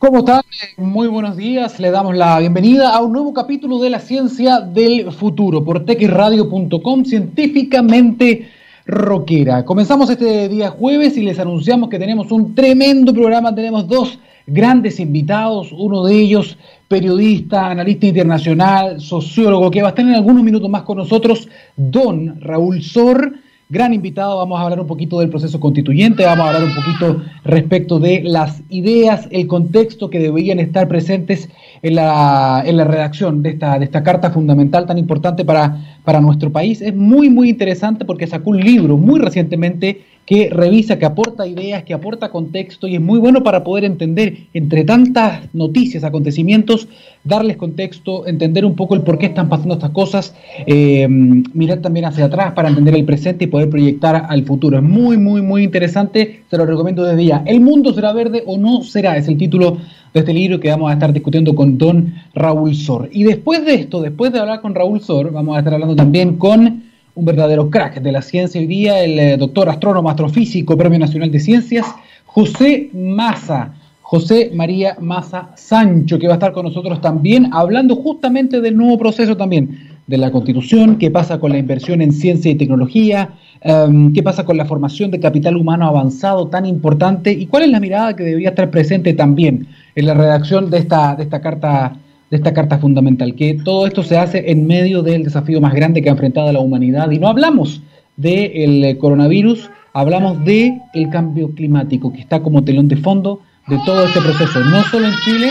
¿Cómo están? Muy buenos días. Le damos la bienvenida a un nuevo capítulo de la ciencia del futuro por texradio.com, científicamente rockera. Comenzamos este día jueves y les anunciamos que tenemos un tremendo programa. Tenemos dos grandes invitados, uno de ellos periodista, analista internacional, sociólogo, que va a estar en algunos minutos más con nosotros, don Raúl Sor gran invitado. Vamos a hablar un poquito del proceso constituyente, vamos a hablar un poquito respecto de las ideas, el contexto que deberían estar presentes en la, en la redacción de esta, de esta carta fundamental tan importante para, para nuestro país. Es muy, muy interesante porque sacó un libro muy recientemente que revisa, que aporta ideas, que aporta contexto y es muy bueno para poder entender entre tantas noticias, acontecimientos, darles contexto, entender un poco el por qué están pasando estas cosas, eh, mirar también hacia atrás para entender el presente y poder proyectar al futuro. Es muy, muy, muy interesante, se lo recomiendo desde ya. ¿El mundo será verde o no será? Es el título de este libro que vamos a estar discutiendo con don Raúl Sor. Y después de esto, después de hablar con Raúl Sor, vamos a estar hablando también con un verdadero crack de la ciencia hoy día, el eh, doctor astrónomo astrofísico, Premio Nacional de Ciencias, José Maza, José María Maza Sancho, que va a estar con nosotros también, hablando justamente del nuevo proceso también de la Constitución, qué pasa con la inversión en ciencia y tecnología, em, qué pasa con la formación de capital humano avanzado tan importante y cuál es la mirada que debería estar presente también en la redacción de esta, de esta carta de esta carta fundamental, que todo esto se hace en medio del desafío más grande que ha enfrentado la humanidad. Y no hablamos del coronavirus, hablamos del el cambio climático, que está como telón de fondo de todo este proceso, no solo en Chile,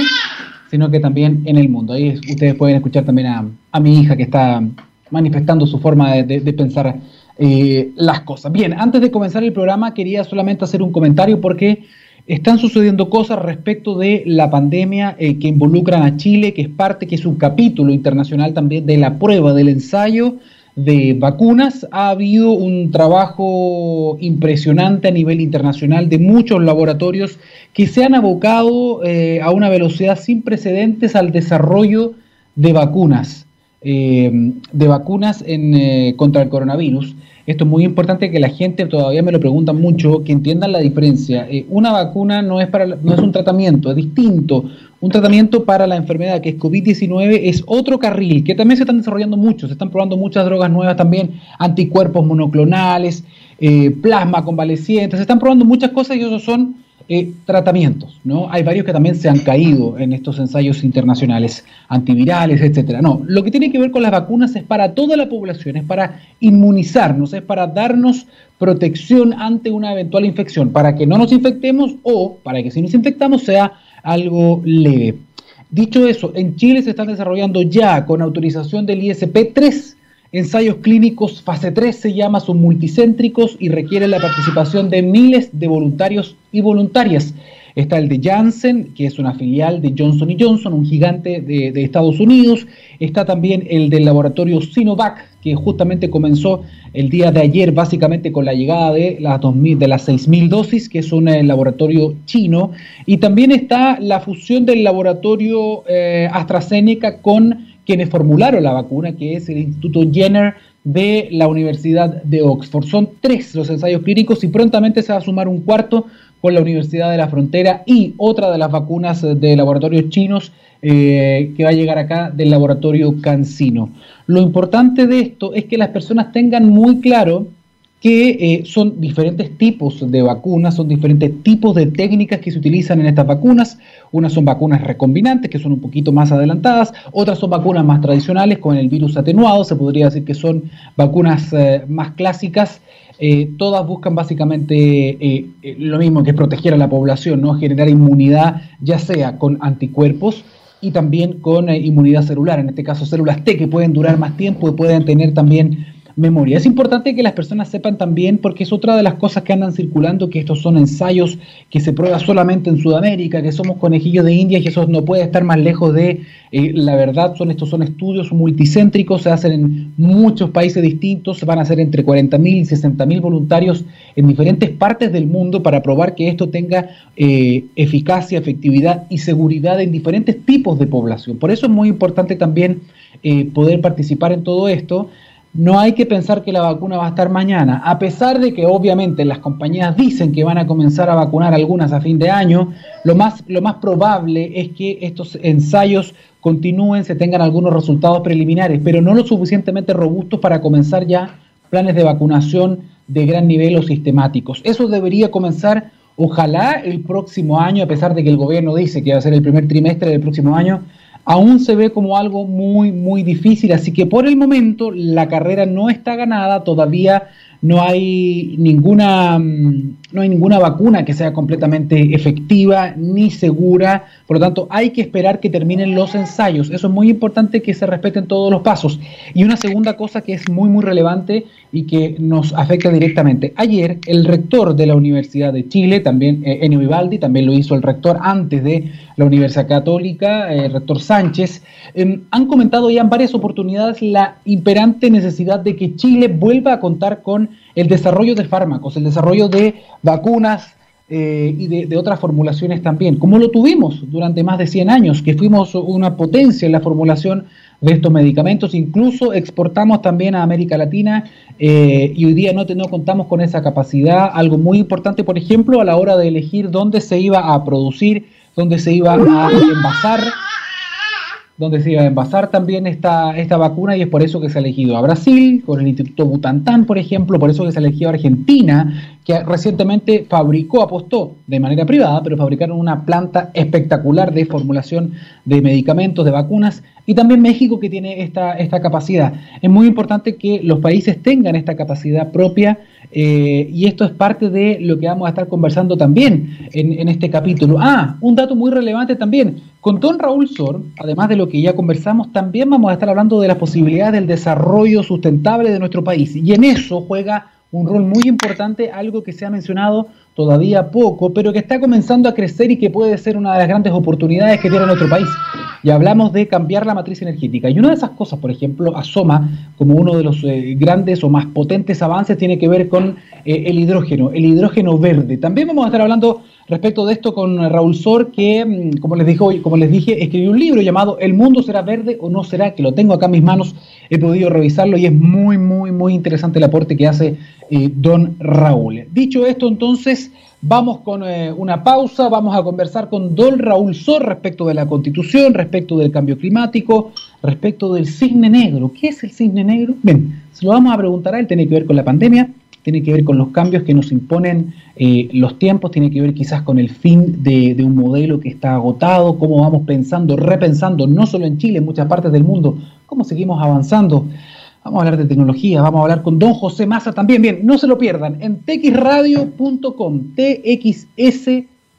sino que también en el mundo. Ahí ustedes pueden escuchar también a, mi hija que está manifestando su forma de, pensar eh, las cosas. Bien, antes de comenzar el programa quería solamente hacer un comentario porque están sucediendo cosas respecto de la pandemia eh, que involucran a Chile, que es parte, que es un capítulo internacional también de la prueba del ensayo de vacunas. Ha habido un trabajo impresionante a nivel internacional de muchos laboratorios que se han abocado eh, a una velocidad sin precedentes al desarrollo de vacunas, eh, de vacunas en, contra el coronavirus. Esto es muy importante que la gente todavía me lo pregunta mucho, que entiendan la diferencia. Eh, una vacuna no es, para, no es un tratamiento, es distinto. Un tratamiento para la enfermedad que es COVID-19 es otro carril que también se están desarrollando mucho, se están probando muchas drogas nuevas también, anticuerpos monoclonales, eh, plasma convaleciente, se están probando muchas cosas y esos son eh, tratamientos, ¿no? Hay varios que también se han caído en estos ensayos internacionales, antivirales, etcétera. No, lo que tiene que ver con las vacunas es para toda la población, es para inmunizarnos, es para darnos protección ante una eventual infección, para que no nos infectemos o para que si nos infectamos sea algo leve. Dicho eso, en Chile se están desarrollando ya con autorización del ISP 3 Ensayos clínicos fase 3 se llama, son multicéntricos y requieren la participación de miles de voluntarios y voluntarias. Está el de Janssen, que es una filial de Johnson Johnson, un gigante de, Estados Unidos. Está también el del laboratorio Sinovac, que justamente comenzó el día de ayer, básicamente con la llegada de las, 2000, de las 6.000 dosis, que es un eh, laboratorio chino. Y también está la fusión del laboratorio eh, AstraZeneca con quienes formularon la vacuna, que es el Instituto Jenner de la Universidad de Oxford. Son tres los ensayos clínicos y prontamente se va a sumar un cuarto con la Universidad de la Frontera y otra de las vacunas de laboratorios chinos eh, que va a llegar acá del laboratorio Cancino. Lo importante de esto es que las personas tengan muy claro que eh, son diferentes tipos de vacunas, son diferentes tipos de técnicas que se utilizan en estas vacunas. Unas son vacunas recombinantes, que son un poquito más adelantadas, otras son vacunas más tradicionales con el virus atenuado, se podría decir que son vacunas eh, más clásicas. Eh, todas buscan básicamente lo mismo que proteger a la población, ¿no? generar inmunidad, ya sea con anticuerpos, y también con inmunidad celular, en este caso células T que pueden durar más tiempo y pueden tener también memoria. Es importante que las personas sepan también, porque es otra de las cosas que andan circulando, que estos son ensayos que se prueban solamente en Sudamérica, que somos conejillos de India y eso no puede estar más lejos de eh, la verdad. Son estos son estudios multicéntricos, se hacen en muchos países distintos, se van a hacer entre 40.000 y 60.000 voluntarios en diferentes partes del mundo para probar que esto tenga eh, eficacia, efectividad y seguridad en diferentes tipos de población. Por eso es muy importante también eh, poder participar en todo esto no hay que pensar que la vacuna va a estar mañana, a pesar de que obviamente las compañías dicen que van a comenzar a vacunar algunas a fin de año, lo más, lo más probable es que estos ensayos continúen, se tengan algunos resultados preliminares, pero no lo suficientemente robustos para comenzar ya planes de vacunación de gran nivel o sistemáticos. Eso debería comenzar, ojalá, el próximo año, a pesar de que el gobierno dice que va a ser el primer trimestre del próximo año, aún se ve como algo muy, muy difícil. Así que por el momento la carrera no está ganada, todavía no hay ninguna, mm, no hay ninguna vacuna que sea completamente efectiva ni segura, por lo tanto hay que esperar que terminen los ensayos. Eso es muy importante que se respeten todos los pasos. Y una segunda cosa que es muy muy relevante y que nos afecta directamente. Ayer el rector de la Universidad de Chile, también eh, Enio Vivaldi, también lo hizo el rector antes de la Universidad Católica, eh, el rector Sánchez, em, han comentado ya en varias oportunidades la imperante necesidad de que Chile vuelva a contar con el desarrollo de fármacos, el desarrollo de vacunas eh, y de, otras formulaciones también, como lo tuvimos durante más de 100 años, que fuimos una potencia en la formulación de estos medicamentos, incluso exportamos también a América Latina eh, y hoy día no, no contamos con esa capacidad, algo muy importante, por ejemplo, a la hora de elegir dónde se iba a producir, dónde se iba a envasar donde se iba a envasar también esta, esta vacuna y es por eso que se ha elegido a Brasil, con el Instituto Butantan, por ejemplo, por eso que se ha elegido a Argentina, que recientemente fabricó, apostó de manera privada, pero fabricaron una planta espectacular de formulación de medicamentos, de vacunas, y también México que tiene esta, esta capacidad. Es muy importante que los países tengan esta capacidad propia eh, y esto es parte de lo que vamos a estar conversando también en, en este capítulo. Ah, un dato muy relevante también. Con don Raúl Sor, además de lo que ya conversamos, también vamos a estar hablando de las posibilidades del desarrollo sustentable de nuestro país. Y en eso juega un rol muy importante, algo que se ha mencionado todavía poco, pero que está comenzando a crecer y que puede ser una de las grandes oportunidades que tiene nuestro país. Y hablamos de cambiar la matriz energética. Y una de esas cosas, por ejemplo, asoma como uno de los eh, grandes o más potentes avances, tiene que ver con eh, el hidrógeno, el hidrógeno verde. También vamos a estar hablando respecto de esto con Raúl Sor, que, mm, como les, dijo, como les dije, escribió un libro llamado El mundo será verde o no será, que lo tengo acá en mis manos, he podido revisarlo y es muy, muy, muy interesante el aporte que hace eh, don Raúl. Dicho esto, entonces, vamos con eh, una pausa, vamos a conversar con don Raúl Sor respecto de la constitución, respecto del cambio climático, respecto del cisne negro. ¿Qué es el cisne negro? Bien, se lo vamos a preguntar a él, tiene que ver con la pandemia, tiene que ver con los cambios que nos imponen eh, los tiempos, tiene que ver quizás con el fin de, un modelo que está agotado, cómo vamos pensando, repensando, no solo en Chile, en muchas partes del mundo, cómo seguimos avanzando. Vamos a hablar de tecnología, vamos a hablar con don José Massa también. Bien, no se lo pierdan en txradio.com,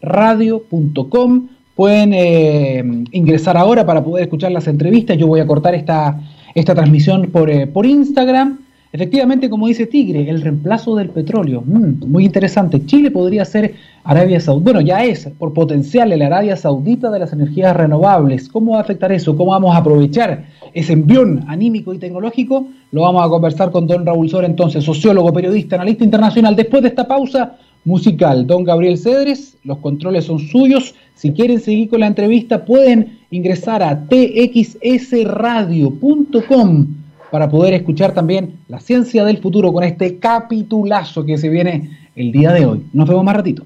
txsradio.com. Pueden eh, ingresar ahora para poder escuchar las entrevistas. Yo voy a cortar esta, esta transmisión por, eh, por Instagram Efectivamente, como dice Tigre, el reemplazo del petróleo. Mm, muy interesante. Chile podría ser Arabia Saudita. Bueno, ya es por potencial la Arabia Saudita de las energías renovables. ¿Cómo va a afectar eso? ¿Cómo vamos a aprovechar ese envión anímico y tecnológico? Lo vamos a conversar con don Raúl Sor, entonces, sociólogo, periodista, analista internacional. Después de esta pausa musical, don Gabriel Cedres, los controles son suyos. Si quieren seguir con la entrevista, pueden ingresar a txsradio.com para poder escuchar también la ciencia del futuro con este capitulazo que se viene el día de hoy. Nos vemos más ratito.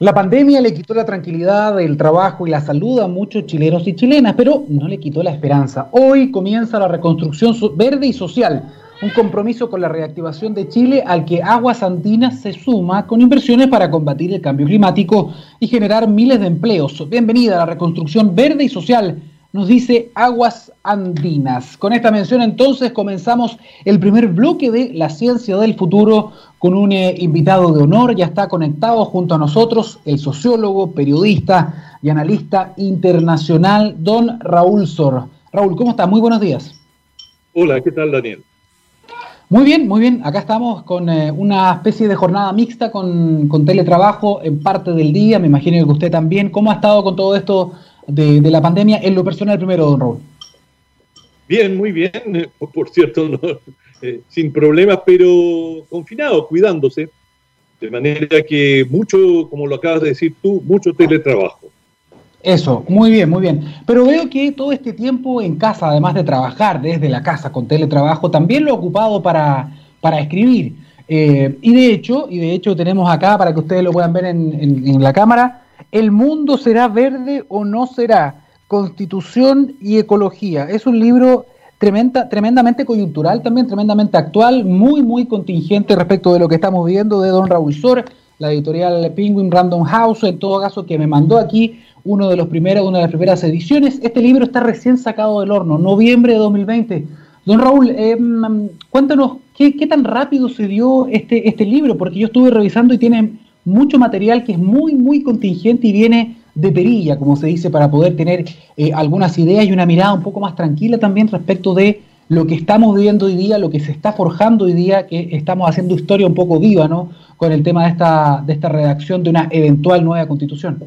La pandemia le quitó la tranquilidad, el trabajo y la salud a muchos chilenos y chilenas, pero no le quitó la esperanza. Hoy comienza la reconstrucción verde y social, un compromiso con la reactivación de Chile al que Aguas Andinas se suma con inversiones para combatir el cambio climático y generar miles de empleos. Bienvenida a la reconstrucción verde y social nos dice Aguas Andinas. Con esta mención entonces comenzamos el primer bloque de La Ciencia del Futuro con un eh, invitado de honor. Ya está conectado junto a nosotros el sociólogo, periodista y analista internacional, don Raúl Sor. Raúl, ¿cómo está? Muy buenos días. Hola, ¿qué tal Daniel? Muy bien, muy bien. Acá estamos con eh, una especie de jornada mixta con, con teletrabajo en parte del día. Me imagino que usted también. ¿Cómo ha estado con todo esto? De, la pandemia en lo personal primero, don Raúl? Bien, muy bien, eh, por cierto, eh, sin problemas, pero confinado, cuidándose, de manera que mucho, como lo acabas de decir tú, mucho teletrabajo. Eso, muy bien, muy bien. Pero veo que todo este tiempo en casa, además de trabajar desde la casa con teletrabajo, también lo ha ocupado para, para escribir. Eh, y de hecho, y de hecho tenemos acá para que ustedes lo puedan ver en, en la cámara, El mundo será verde o no será, Constitución y Ecología. Es un libro tremenda, tremendamente coyuntural, también tremendamente actual, muy, muy contingente respecto de lo que estamos viendo de don Raúl Sor, la editorial Penguin Random House, en todo caso, que me mandó aquí uno de los primeros, una de las primeras ediciones. Este libro está recién sacado del horno, noviembre de 2020. Don Raúl, eh, cuéntanos, ¿qué, ¿qué, tan rápido se dio este, este libro? Porque yo estuve revisando y tiene mucho material que es muy, muy contingente y viene de perilla, como se dice, para poder tener eh, algunas ideas y una mirada un poco más tranquila también respecto de lo que estamos viviendo hoy día, lo que se está forjando hoy día, que estamos haciendo historia un poco viva, ¿no? Con el tema de esta, de esta redacción de una eventual nueva constitución.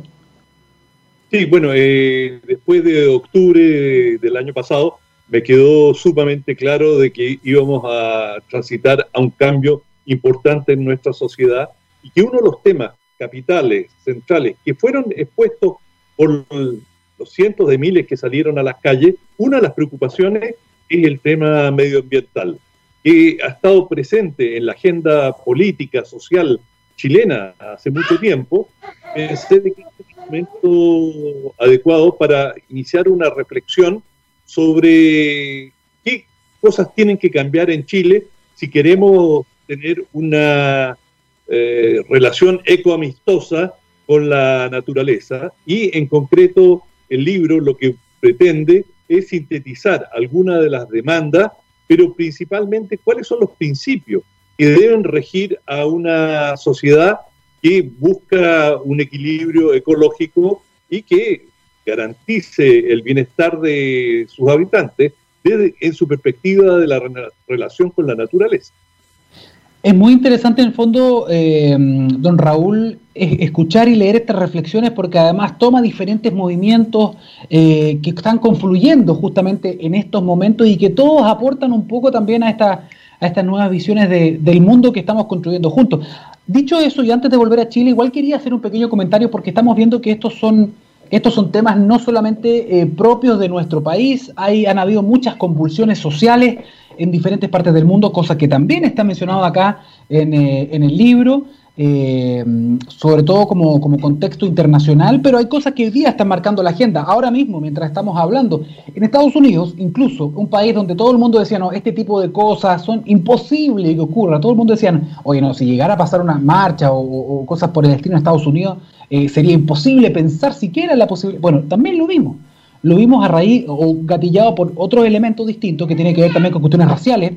Sí, bueno, eh, después de octubre del año pasado, me quedó sumamente claro de que íbamos a transitar a un cambio importante en nuestra sociedad y que uno de los temas capitales, centrales, que fueron expuestos por los cientos de miles que salieron a las calles, una de las preocupaciones es el tema medioambiental, que ha estado presente en la agenda política, social chilena hace mucho tiempo. Pensé que este es un momento adecuado para iniciar una reflexión sobre qué cosas tienen que cambiar en Chile si queremos tener una eh, relación ecoamistosa con la naturaleza y en concreto el libro lo que pretende es sintetizar algunas de las demandas, pero principalmente cuáles son los principios que deben regir a una sociedad que busca un equilibrio ecológico y que garantice el bienestar de sus habitantes desde, en su perspectiva de la relación con la naturaleza. Es muy interesante en el fondo, eh, don Raúl, escuchar y leer estas reflexiones porque además toma diferentes movimientos eh, que están confluyendo justamente en estos momentos y que todos aportan un poco también a, esta, a estas nuevas visiones del mundo que estamos construyendo juntos. Dicho eso, y antes de volver a Chile, igual quería hacer un pequeño comentario porque estamos viendo que estos son, estos son temas no solamente eh, propios de nuestro país, hay, han habido muchas convulsiones sociales en diferentes partes del mundo, cosa que también está mencionado acá en, eh, en el libro, eh, sobre todo como, como, contexto internacional, pero hay cosas que hoy día están marcando la agenda. Ahora mismo, mientras estamos hablando, en Estados Unidos, incluso un país donde todo el mundo decía, no, este tipo de cosas son imposibles que ocurra, todo el mundo decía, oye, no, si llegara a pasar una marcha o, cosas por el destino de Estados Unidos, eh, sería imposible pensar siquiera en la posibilidad. Bueno, también lo vimos lo vimos a raíz o gatillado por otros elementos distintos que tienen que ver también con cuestiones raciales,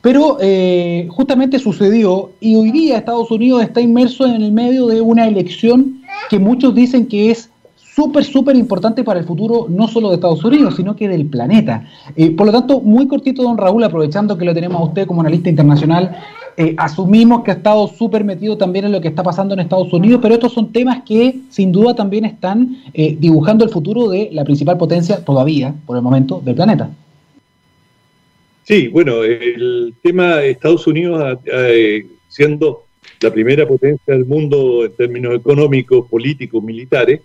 pero eh, justamente sucedió y hoy día Estados Unidos está inmerso en el medio de una elección que muchos dicen que es súper, súper importante para el futuro no solo de Estados Unidos, sino que del planeta. Eh, por lo tanto, muy cortito, don Raúl, aprovechando que lo tenemos a usted como analista internacional, eh, asumimos que ha estado súper metido también en lo que está pasando en Estados Unidos, pero estos son temas que sin duda también están eh, dibujando el futuro de la principal potencia todavía, por el momento, del planeta. Sí, bueno, el tema de Estados Unidos eh, siendo la primera potencia del mundo en términos económicos, políticos, militares,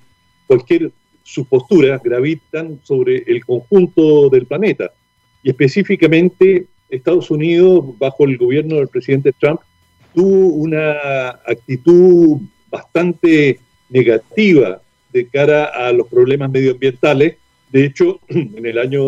cualquier sus posturas gravitan sobre el conjunto del planeta y específicamente Estados Unidos, bajo el gobierno del presidente Trump, tuvo una actitud bastante negativa de cara a los problemas medioambientales. De hecho, en el año,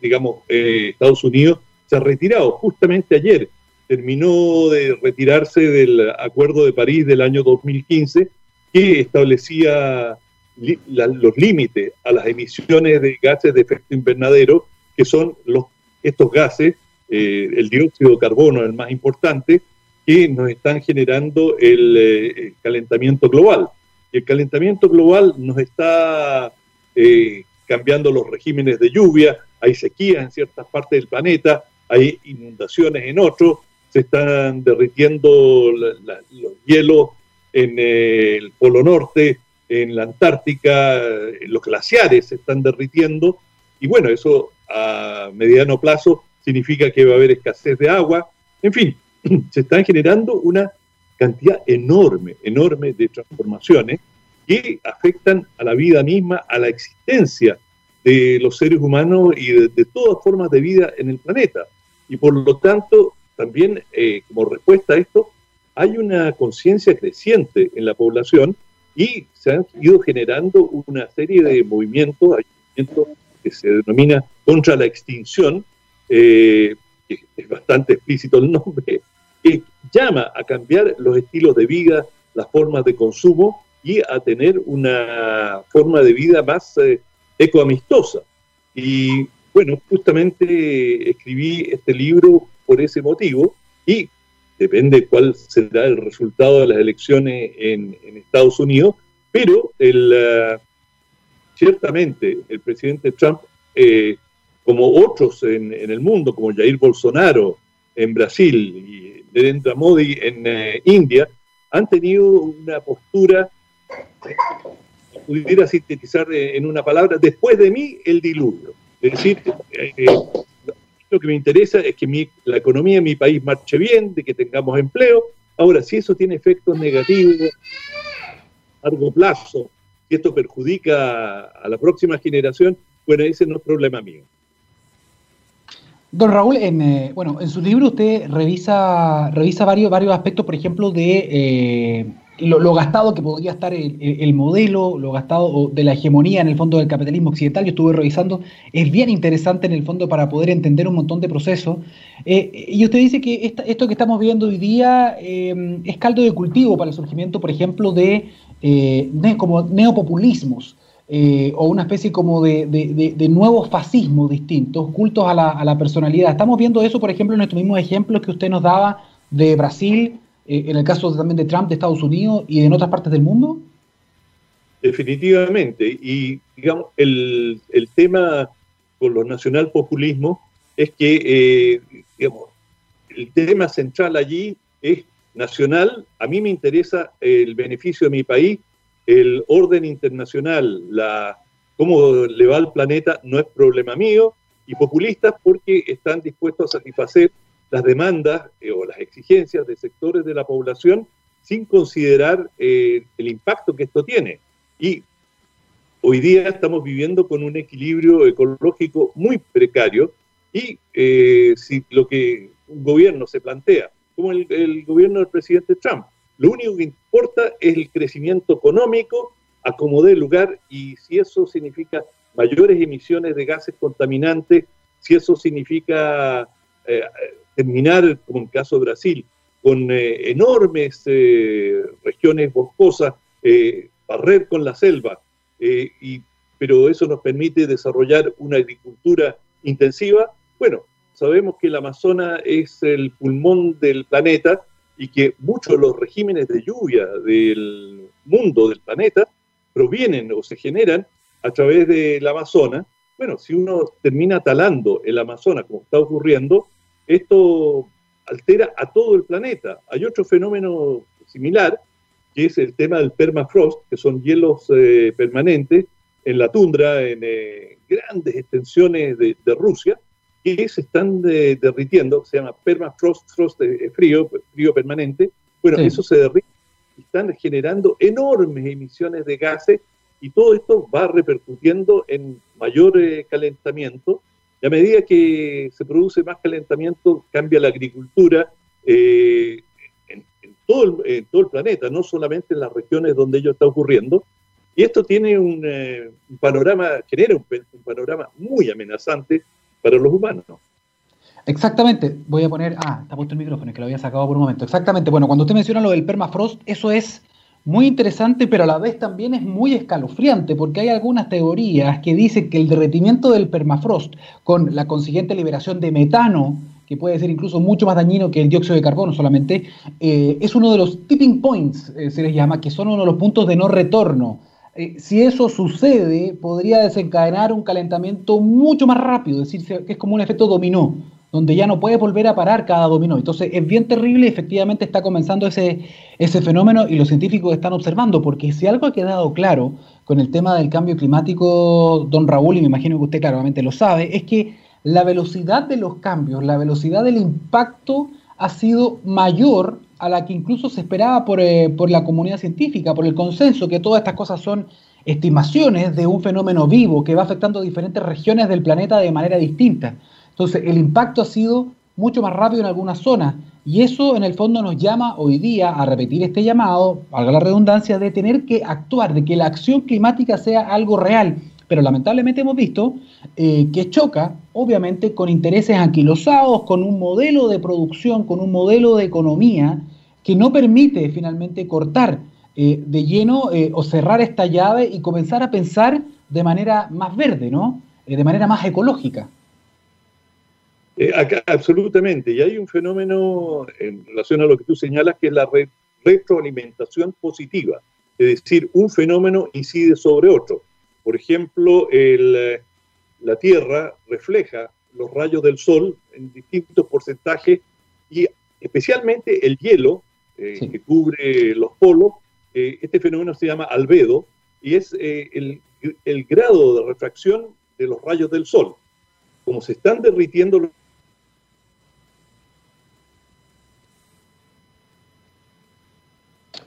digamos, eh, Estados Unidos se ha retirado. Justamente ayer terminó de retirarse del Acuerdo de París del año 2015, que establecía los límites a las emisiones de gases de efecto invernadero, que son los, estos gases eh, el dióxido de carbono, el más importante, que nos están generando el, eh, calentamiento global. Y el calentamiento global nos está eh, cambiando los regímenes de lluvia, hay sequías en ciertas partes del planeta, hay inundaciones en otros, se están derritiendo los hielos en el Polo Norte, en la Antártica, los glaciares se están derritiendo, y bueno, eso a mediano plazo significa que va a haber escasez de agua, en fin, se están generando una cantidad enorme, enorme de transformaciones que afectan a la vida misma, a la existencia de los seres humanos y de, todas formas de vida en el planeta. Y por lo tanto, también eh, como respuesta a esto, hay una conciencia creciente en la población y se han ido generando una serie de movimientos, hay movimientos que se denomina contra la extinción, eh, es bastante explícito el nombre, que llama a cambiar los estilos de vida, las formas de consumo y a tener una forma de vida más eh, ecoamistosa. Y bueno, justamente escribí este libro por ese motivo y depende cuál será el resultado de las elecciones en, Estados Unidos, pero el, uh, ciertamente el presidente Trump, eh, como otros en, el mundo, como Jair Bolsonaro en Brasil y Narendra Modi en eh, India, han tenido una postura, pudiera sintetizar en una palabra, después de mí el diluvio. Es decir, eh, lo que me interesa es que la economía de mi país marche bien, de que tengamos empleo. Ahora, si eso tiene efectos negativos a largo plazo, si esto perjudica a la próxima generación, bueno, ese no es problema mío. Don Raúl, en, eh, bueno, en su libro usted revisa, revisa varios, varios aspectos, por ejemplo, de eh, lo, gastado que podría estar el, modelo, lo gastado de la hegemonía en el fondo del capitalismo occidental, yo estuve revisando, es bien interesante en el fondo para poder entender un montón de procesos. Eh, y usted dice que esto que estamos viendo hoy día eh, es caldo de cultivo para el surgimiento, por ejemplo, de, eh, como neopopulismos. O una especie como de, nuevos fascismos distintos, cultos a la, personalidad. Estamos viendo eso, por ejemplo, en estos mismos ejemplos que usted nos daba de Brasil, eh, en el caso también de Trump de Estados Unidos y en otras partes del mundo? Definitivamente. Y digamos, el, tema con los nacionalpopulismos es que, eh, el tema central allí es nacional. A mí me interesa el beneficio de mi país, el orden internacional, la, cómo le va al planeta no es problema mío. Y populistas porque están dispuestos a satisfacer las demandas eh, o las exigencias de sectores de la población sin considerar eh, el impacto que esto tiene. Y hoy día estamos viviendo con un equilibrio ecológico muy precario y eh, si lo que un gobierno se plantea, como el, el gobierno del presidente Trump, lo único que importa es el crecimiento económico, acomodar lugar y si eso significa mayores emisiones de gases contaminantes, si eso significa terminar, como en el caso de Brasil, con eh, enormes eh, regiones boscosas, eh, barrer con la selva, pero eso nos permite desarrollar una agricultura intensiva. Bueno, sabemos que el Amazonas es el pulmón del planeta y que muchos de los regímenes de lluvia del mundo, del planeta, provienen o se generan a través del Amazonas. Bueno, si uno termina talando el Amazonas, como está ocurriendo, esto altera a todo el planeta. Hay otro fenómeno similar, que es el tema del permafrost, que son hielos eh, permanentes en la tundra, en eh, grandes extensiones de, Rusia, que se están derritiendo, se llama permafrost, frost eh, frío, frío permanente. Bueno, eso se derrite y están generando enormes emisiones de gases y todo esto va repercutiendo en mayor calentamiento y a medida que se produce más calentamiento, cambia la agricultura eh, en, todo el, todo el, planeta, no solamente en las regiones donde ello está ocurriendo. Y esto tiene un, eh, panorama, genera un, panorama muy amenazante para los humanos. Exactamente, voy a poner, ah, está puesto el micrófono, que lo había sacado por un momento. Exactamente, bueno, cuando usted menciona lo del permafrost, eso es muy interesante, pero a la vez también es muy escalofriante, porque hay algunas teorías que dicen que el derretimiento del permafrost, con la consiguiente liberación de metano, que puede ser incluso mucho más dañino que el dióxido de carbono solamente, eh, es uno de los tipping points, eh, se les llama, que son uno de los puntos de no retorno. Eh, si eso sucede, podría desencadenar un calentamiento mucho más rápido, es decir, que es como un efecto dominó donde ya no puede volver a parar cada dominó. Entonces es bien terrible efectivamente está comenzando ese, ese fenómeno y los científicos están observando, porque si algo ha quedado claro con el tema del cambio climático, don Raúl, y me imagino que usted claramente lo sabe, es que la velocidad de los cambios, la velocidad del impacto ha sido mayor a la que incluso se esperaba por, eh, por la comunidad científica, por el consenso, que todas estas cosas son estimaciones de un fenómeno vivo que va afectando diferentes regiones del planeta de manera distinta. Entonces, el impacto ha sido mucho más rápido en algunas zonas y eso en el fondo nos llama hoy día a repetir este llamado, valga la redundancia, de tener que actuar, de que la acción climática sea algo real. Pero lamentablemente hemos visto eh, que choca, obviamente, con intereses anquilosados, con un modelo de producción, con un modelo de economía que no permite finalmente cortar eh, de lleno eh, o cerrar esta llave y comenzar a pensar de manera más verde, ¿no? de manera más ecológica. Eh, absolutamente. Y hay un fenómeno en relación a lo que tú señalas, que es la retroalimentación positiva. Es decir, un fenómeno incide sobre otro. Por ejemplo, eh, la Tierra refleja los rayos del Sol en distintos porcentajes y especialmente el hielo eh, que cubre los polos. este fenómeno se llama albedo y es el, el grado de refracción de los rayos del Sol. Como se están derritiendo los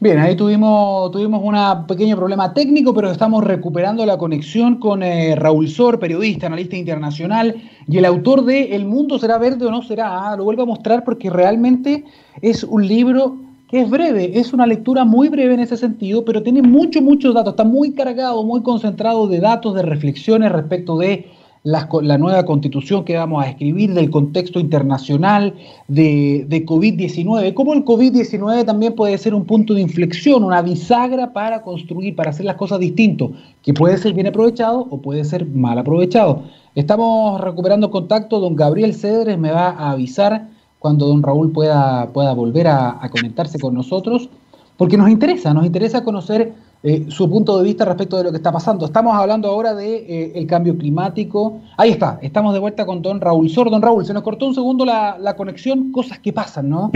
Bien, ahí tuvimos, tuvimos un pequeño problema técnico, pero estamos recuperando la conexión con eh, Raúl Sor, periodista, analista internacional y el autor de El mundo será verde o no será. Ah, lo vuelvo a mostrar porque realmente es un libro es breve, es una lectura muy breve en ese sentido, pero tiene muchos, muchos datos, está muy cargado, muy concentrado de datos, de reflexiones respecto de la, nueva constitución que vamos a escribir, del contexto internacional de, de COVID-19, cómo el COVID-19 también puede ser un punto de inflexión, una bisagra para construir, para hacer las cosas distinto, que puede ser bien aprovechado o puede ser mal aprovechado. Estamos recuperando contacto, don Gabriel Cedres me va a avisar cuando don Raúl pueda, pueda volver a, a conectarse con nosotros, porque nos interesa, nos interesa conocer eh, su punto de vista respecto de lo que está pasando. Estamos hablando ahora de eh, el cambio climático. Ahí está, estamos de vuelta con don Raúl Sor. Don Raúl, se nos cortó un segundo la, conexión, cosas que pasan, ¿no?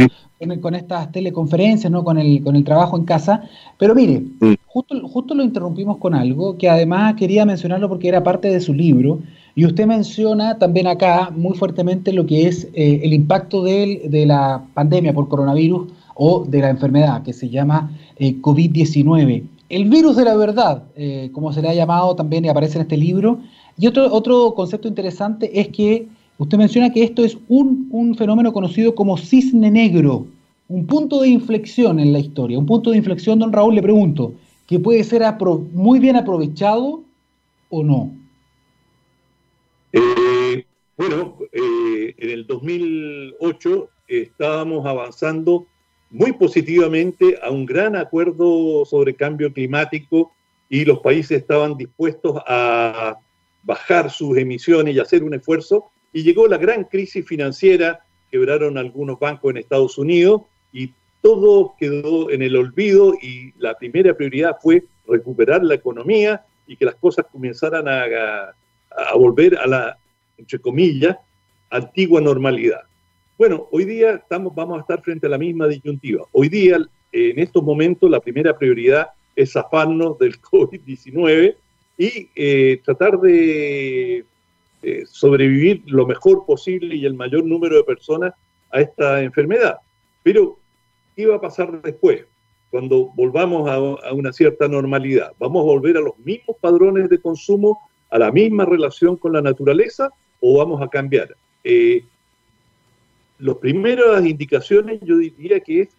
Con, estas teleconferencias, ¿no? Con el, con el trabajo en casa. Pero mire, justo, justo lo interrumpimos con algo que además quería mencionarlo porque era parte de su libro. Y usted menciona también acá muy fuertemente lo que es eh, el impacto de, la pandemia por coronavirus o de la enfermedad que se llama COVID-19 el virus de la verdad, eh, como se le ha llamado también y aparece en este libro. Y otro, otro concepto interesante es que usted menciona que esto es un, fenómeno conocido como cisne negro, un punto de inflexión en la historia. Un punto de inflexión, don Raúl, le pregunto, que puede ser muy bien aprovechado o no. Eh, bueno, eh, en el 2008 estábamos avanzando muy positivamente a un gran acuerdo sobre cambio climático y los países estaban dispuestos a bajar sus emisiones y hacer un esfuerzo. Y llegó la gran crisis financiera, quebraron algunos bancos en Estados Unidos y todo quedó en el olvido y la primera prioridad fue recuperar la economía y que las cosas comenzaran a, a volver a la, entre comillas, antigua normalidad. Bueno, hoy día estamos, vamos a estar frente a la misma disyuntiva. Hoy día, en estos momentos, la primera prioridad es zafarnos del COVID-19 y eh, tratar de sobrevivir lo mejor posible y el mayor número de personas a esta enfermedad. Pero, ¿qué va a pasar después? Cuando volvamos a, una cierta normalidad, ¿vamos a volver a los mismos padrones de consumo, a la misma relación con la naturaleza o vamos a cambiar? Eh, las primeras indicaciones yo diría que es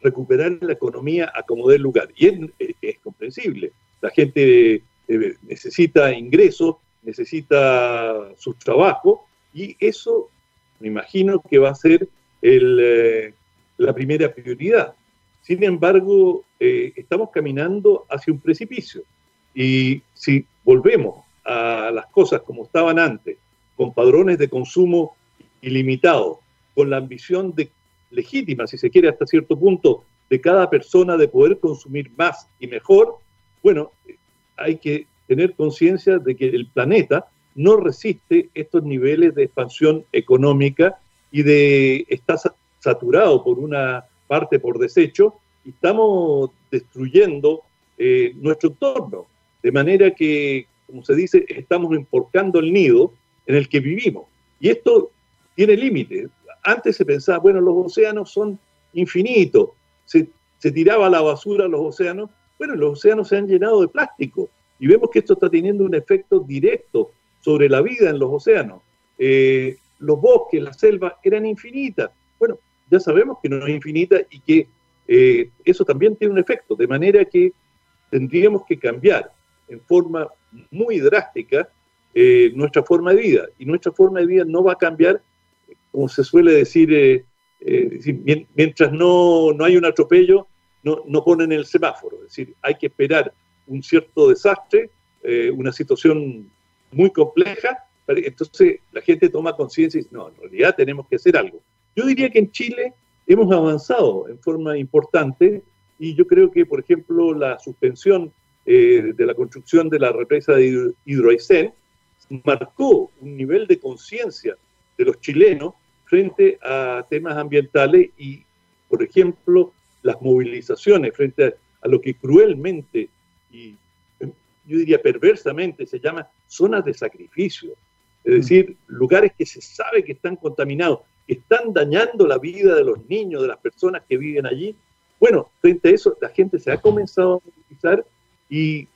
recuperar la economía a como dé lugar. Y es, comprensible. La gente eh, necesita ingresos, necesita su trabajo, y eso me imagino que va a ser eh, la primera prioridad. Sin embargo, estamos caminando hacia un precipicio. Y si volvemos a las cosas como estaban antes, con padrones de consumo ilimitados, con la ambición de, legítima, si se quiere, hasta cierto punto, de cada persona de poder consumir más y mejor, bueno, hay que tener conciencia de que el planeta no resiste estos niveles de expansión económica y de está saturado por una parte por desecho y estamos destruyendo eh, nuestro entorno. De manera que, como se dice, estamos emporcando el nido en el que vivimos. Y esto tiene límites antes se pensaba, bueno, los océanos son infinitos, se, tiraba la basura a los océanos, bueno, los océanos se han llenado de plástico y vemos que esto está teniendo un efecto directo sobre la vida en los océanos. Eh, los bosques, las selvas eran infinitas. Bueno, ya sabemos que no es infinita y que eh, eso también tiene un efecto, de manera que tendríamos que cambiar en forma muy drástica eh, nuestra forma de vida. Y nuestra forma de vida no va a cambiar, como se suele decir, mientras no, no hay un atropello, no, no ponen el semáforo. Es decir, hay que esperar un cierto desastre, una situación muy compleja, entonces la gente toma conciencia y dice, no, en realidad tenemos que hacer algo. Yo diría que en Chile hemos avanzado en forma importante y yo creo que, por ejemplo, la suspensión eh, de la construcción de la represa de Hidroaicén marcó un nivel de conciencia de los chilenos frente a temas ambientales y, por ejemplo, las movilizaciones frente a, a lo que cruelmente y yo diría perversamente se llama zonas de sacrificio es decir, lugares que se sabe que están contaminados, que están dañando la vida de los niños, de las personas que viven allí. Bueno, frente a eso, la gente se ha comenzado a movilizar y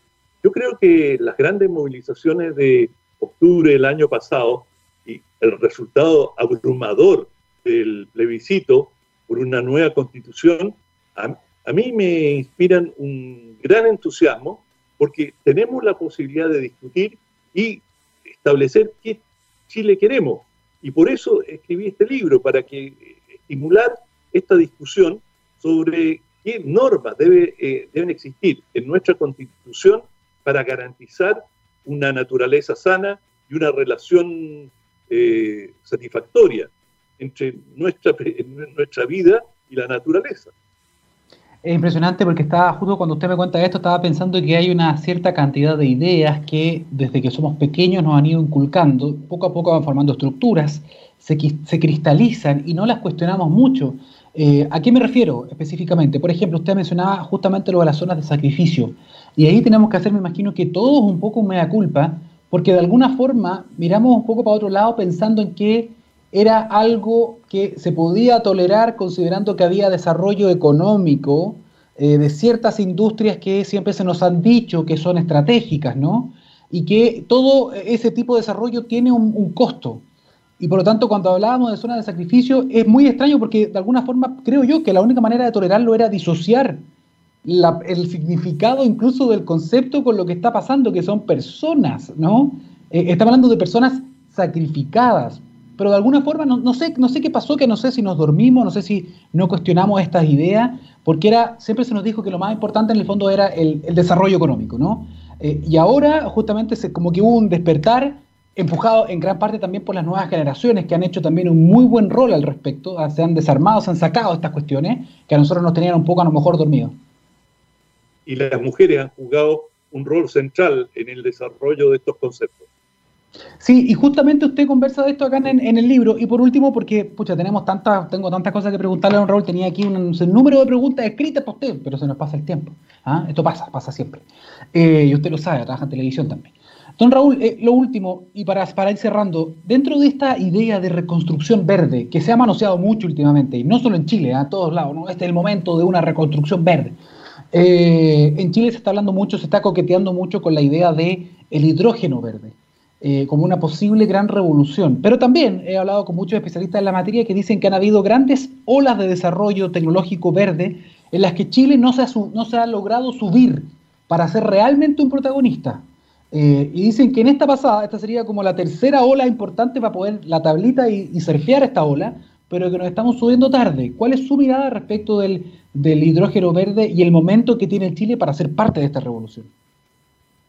yo creo que las grandes movilizaciones de octubre del año pasado y el resultado abrumador del plebiscito por una nueva constitución, a, a mí me inspiran un gran entusiasmo porque tenemos la posibilidad de discutir y establecer qué Chile queremos. Y por eso escribí este libro, para que eh, estimular esta discusión sobre qué normas eh, deben existir en nuestra constitución para garantizar una naturaleza sana y una relación eh, satisfactoria entre nuestra, nuestra vida y la naturaleza. Es impresionante porque estaba, justo cuando usted me cuenta esto, estaba pensando que hay una cierta cantidad de ideas que desde que somos pequeños nos han ido inculcando, poco a poco van formando estructuras, se, cristalizan y no las cuestionamos mucho. Eh, ¿A qué me refiero específicamente? Por ejemplo, usted mencionaba justamente lo de las zonas de sacrificio. Y ahí tenemos que hacer, me imagino que todos un poco un mea culpa, porque de alguna forma miramos un poco para otro lado pensando en que era algo que se podía tolerar considerando que había desarrollo económico eh, de ciertas industrias que siempre se nos han dicho que son estratégicas, ¿no? Y que todo ese tipo de desarrollo tiene un, costo. Y por lo tanto, cuando hablábamos de zonas de sacrificio, es muy extraño porque de alguna forma creo yo que la única manera de tolerarlo era disociar el significado incluso del concepto con lo que está pasando, que son personas, ¿no? Eh, estamos hablando de personas sacrificadas pero de alguna forma no, sé, no sé qué pasó, que no sé si nos dormimos, no sé si no cuestionamos estas ideas, porque era, siempre se nos dijo que lo más importante en el fondo era el, desarrollo económico, ¿no? Eh, y ahora justamente se, como que hubo un despertar empujado en gran parte también por las nuevas generaciones que han hecho también un muy buen rol al respecto, ah, se han desarmado, se han sacado estas cuestiones que a nosotros nos tenían un poco a lo mejor dormidos. Y las mujeres han jugado un rol central en el desarrollo de estos conceptos. Sí, y justamente usted conversa de esto acá en, el libro. Y por último, porque, pucha, tenemos tantas, tengo tantas cosas que preguntarle a don Raúl, tenía aquí un, número de preguntas escritas para usted, pero se nos pasa el tiempo. ¿ah? Esto pasa, pasa siempre. Eh, y usted lo sabe, trabaja en televisión también. Don Raúl, eh, lo último, y para, para ir cerrando, dentro de esta idea de reconstrucción verde, que se ha manoseado mucho últimamente, y no solo en Chile, a todos lados, ¿no? este es el momento de una reconstrucción verde. Eh, en Chile se está hablando mucho, se está coqueteando mucho con la idea de el hidrógeno verde. Eh, como una posible gran revolución. Pero también he hablado con muchos especialistas en la materia que dicen que han habido grandes olas de desarrollo tecnológico verde en las que Chile no se ha, no se ha logrado subir para ser realmente un protagonista. Eh, y dicen que en esta pasada, esta sería como la tercera ola importante para poder la tablita y, surfear esta ola, pero que nos estamos subiendo tarde. ¿Cuál es su mirada respecto del, hidrógeno verde y el momento que tiene Chile para ser parte de esta revolución?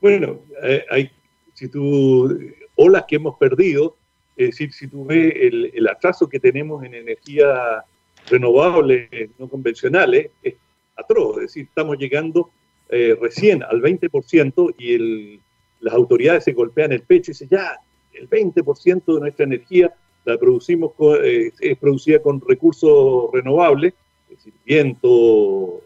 Bueno, eh, hay si tú, olas que hemos perdido, es decir, si tú ves el, atraso que tenemos en energías renovables no convencionales, es atroz, es decir, estamos llegando eh, recién al 20% y el, las autoridades se golpean el pecho y dicen, ya, el 20% de nuestra energía la producimos eh, es producida con recursos renovables, es decir, viento,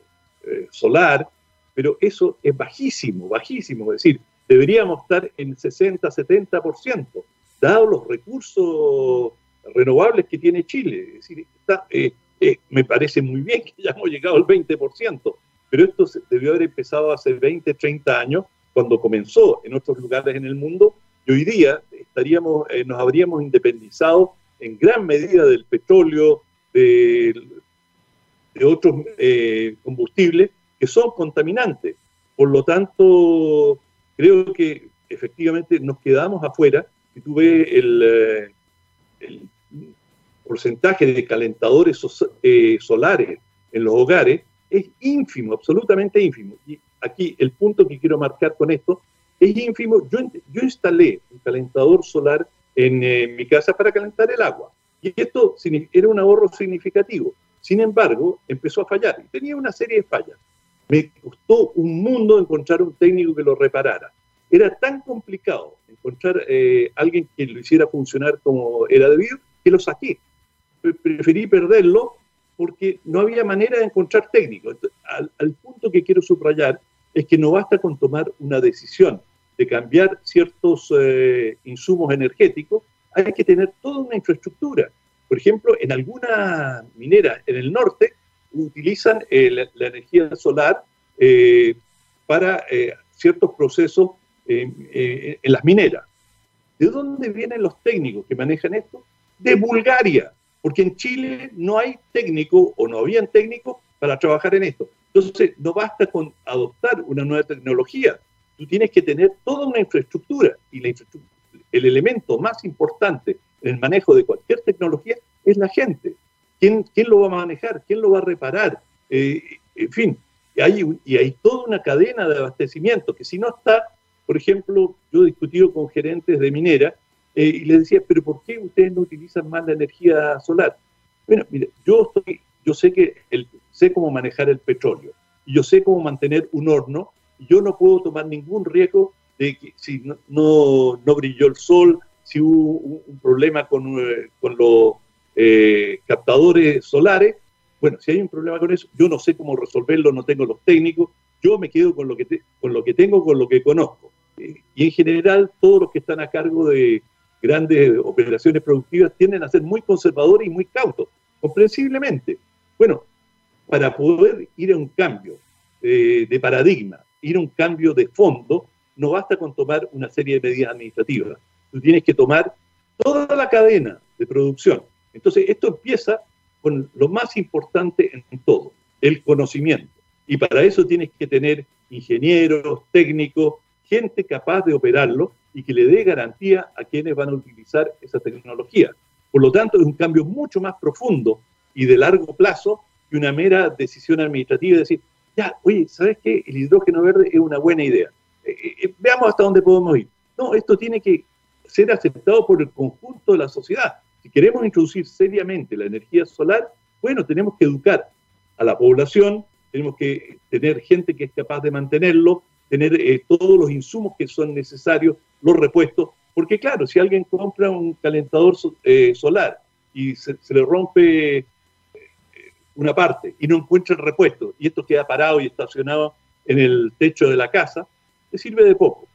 eh, solar, pero eso es bajísimo, bajísimo, es decir, deberíamos estar en 60, 70%, dados los recursos renovables que tiene Chile. Es decir, está, eh, Eh, me parece muy bien que ya hemos llegado al 20%, pero esto debió haber empezado hace 20, 30 años, cuando comenzó en otros lugares en el mundo, y hoy día estaríamos, eh, nos habríamos independizado en gran medida del petróleo, de, otros eh, combustibles que son contaminantes. Por lo tanto, creo que efectivamente nos quedamos afuera. Si tú ves el, eh, porcentaje de calentadores solares en los hogares, es ínfimo, absolutamente ínfimo. Aquí el punto que quiero marcar con esto es ínfimo. Yo, yo instalé un calentador solar en mi casa para calentar el agua. Y esto era un ahorro significativo. Sin embargo, empezó a fallar y tenía una serie de fallas. Me costó un mundo encontrar un técnico que lo reparara. Era tan complicado encontrar eh, alguien que lo hiciera funcionar como era debido que lo saqué. Preferí perderlo porque no había manera de encontrar técnico. Al, al, punto que quiero subrayar es que no basta con tomar una decisión de cambiar ciertos eh, insumos energéticos, hay que tener toda una infraestructura. Por ejemplo, en alguna minera en el norte utilizan eh, la, energía solar eh, para ciertos procesos en las mineras. ¿De dónde vienen los técnicos que manejan esto? De Bulgaria, porque en Chile no hay técnico o no habían técnicos para trabajar en esto. Entonces, no basta con adoptar una nueva tecnología, tú tienes que tener toda una infraestructura y la infraestructura, el elemento más importante en el manejo de cualquier tecnología es la gente. ¿Quién, quién lo va a manejar? ¿Quién lo va a reparar? Eh, en fin, hay, y hay toda una cadena de abastecimiento que si no está, por ejemplo, yo he discutido con gerentes de minera eh, y les decía, pero ¿por qué ustedes no utilizan más la energía solar? Bueno, mire, yo, estoy, yo sé, que el, sé cómo manejar el petróleo yo sé cómo mantener un horno yo no puedo tomar ningún riesgo de que si no, no, no brilló el sol, si hubo un, problema con, eh, con los eh, captadores solares, bueno, si hay un problema con eso, yo no sé cómo resolverlo, no tengo los técnicos, yo me quedo con lo que, con lo que tengo, con lo que conozco. Eh, y en general, todos los que están a cargo de grandes operaciones productivas tienden a ser muy conservadores y muy cautos, comprensiblemente. Bueno, para poder ir a un cambio de paradigma, ir a un cambio de fondo, no basta con tomar una serie de medidas administrativas tú tienes que tomar toda la cadena de producción. Entonces, esto empieza con lo más importante en todo, el conocimiento. Y para eso tienes que tener ingenieros, técnicos, gente capaz de operarlo y que le dé garantía a quienes van a utilizar esa tecnología. Por lo tanto, es un cambio mucho más profundo y de largo plazo que una mera decisión administrativa de decir, ya, oye, ¿sabes qué? El hidrógeno verde es una buena idea. Eh, eh, veamos hasta dónde podemos ir. No, esto tiene que ser aceptado por el conjunto de la sociedad. Si queremos introducir seriamente la energía solar, bueno, tenemos que educar a la población, tenemos que tener gente que es capaz de mantenerlo, tener eh, todos los insumos que son necesarios, los repuestos, porque claro, si alguien compra un calentador eh, solar y se, le rompe eh, una parte y no encuentra el repuesto y esto queda parado y estacionado en el techo de la casa, le sirve de poco.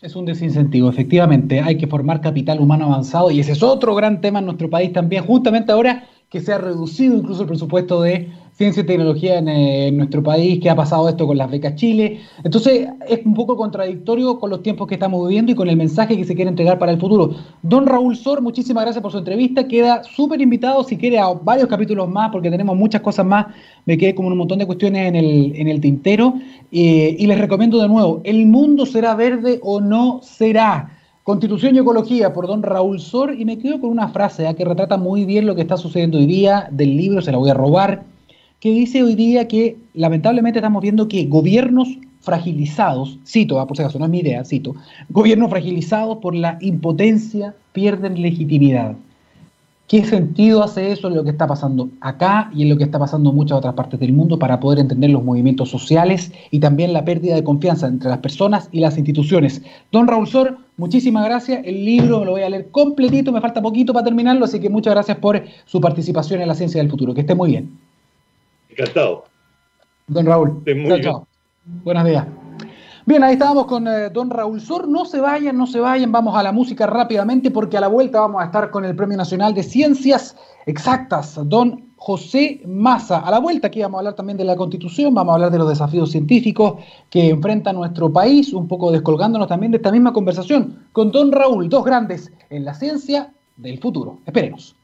Es un desincentivo, efectivamente. Hay que formar capital humano avanzado y ese es otro gran tema en nuestro país también, justamente ahora que se ha reducido incluso el presupuesto de ciencia y tecnología eh, en, nuestro país, que ha pasado esto con las becas Chile. Entonces, es un poco contradictorio con los tiempos que estamos viviendo y con el mensaje que se quiere entregar para el futuro. Don Raúl Sor, muchísimas gracias por su entrevista. Queda súper invitado si quiere a varios capítulos más, porque tenemos muchas cosas más. Me quedé como un montón de cuestiones en el, en el tintero. Eh, y les recomiendo de nuevo, ¿el mundo será verde o no será? Constitución y Ecología por don Raúl Sor y me quedo con una frase ¿eh? que retrata muy bien lo que está sucediendo hoy día del libro, se la voy a robar, que dice hoy día que lamentablemente estamos viendo que gobiernos fragilizados, cito, ¿eh? por si acaso no es mi idea, cito, gobiernos fragilizados por la impotencia pierden legitimidad. ¿Qué sentido hace eso en lo que está pasando acá y en lo que está pasando en muchas otras partes del mundo para poder entender los movimientos sociales y también la pérdida de confianza entre las personas y las instituciones? Don Raúl Sor, muchísimas gracias. El libro lo voy a leer completito, me falta poquito para terminarlo, así que muchas gracias por su participación en la ciencia del futuro. Que esté muy bien. Encantado. Don Raúl. Chao, chao. Buenos días. Bien, ahí estábamos con eh, don Raúl Sor. No se vayan, no se vayan, vamos a la música rápidamente porque a la vuelta vamos a estar con el Premio Nacional de Ciencias Exactas, don José Massa. A la vuelta aquí vamos a hablar también de la Constitución, vamos a hablar de los desafíos científicos que enfrenta nuestro país, un poco descolgándonos también de esta misma conversación con don Raúl, dos grandes en la ciencia del futuro. Esperemos.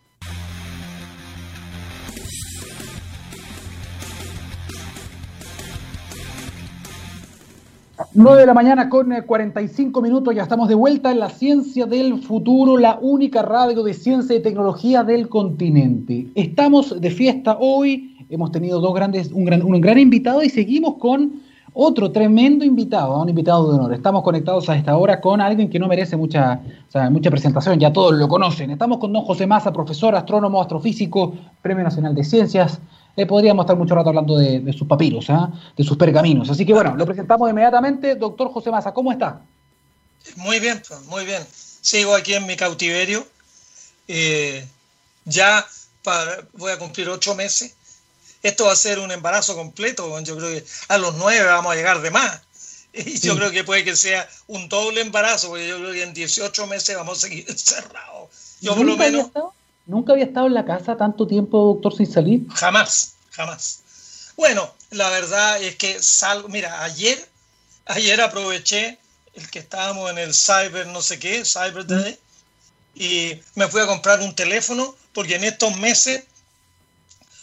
9 de la mañana con 45 eh, minutos, ya estamos de vuelta en la ciencia del futuro, la única radio de ciencia y tecnología del continente. Estamos de fiesta hoy, hemos tenido dos grandes, un gran, un gran invitado y seguimos con otro tremendo invitado, un invitado de honor. Estamos conectados a esta hora con alguien que no merece mucha, mucha presentación, ya todos lo conocen. Estamos con don José Massa, profesor, astrónomo, astrofísico, Premio Nacional de Ciencias, podríamos estar mucho rato hablando de, sus papiros, ¿ah? de sus pergaminos. Así que bueno, lo presentamos inmediatamente. Doctor José Maza, ¿cómo está? Muy bien, pues, muy bien. Sigo aquí en mi cautiverio. Eh, ya voy a cumplir ocho meses. Esto va a ser un embarazo completo. Yo creo que a los nueve vamos a llegar de más. Y yo creo que puede que sea un doble embarazo, porque yo creo que en 18 meses vamos a seguir encerrados. Yo por lo menos... ¿Nunca había estado en la casa tanto tiempo, doctor, sin salir? Jamás, jamás. Bueno, la verdad es que salgo, mira, ayer, ayer aproveché el que estábamos en el Cyber no sé qué, Cyber Day, y me fui a comprar un teléfono, porque en estos meses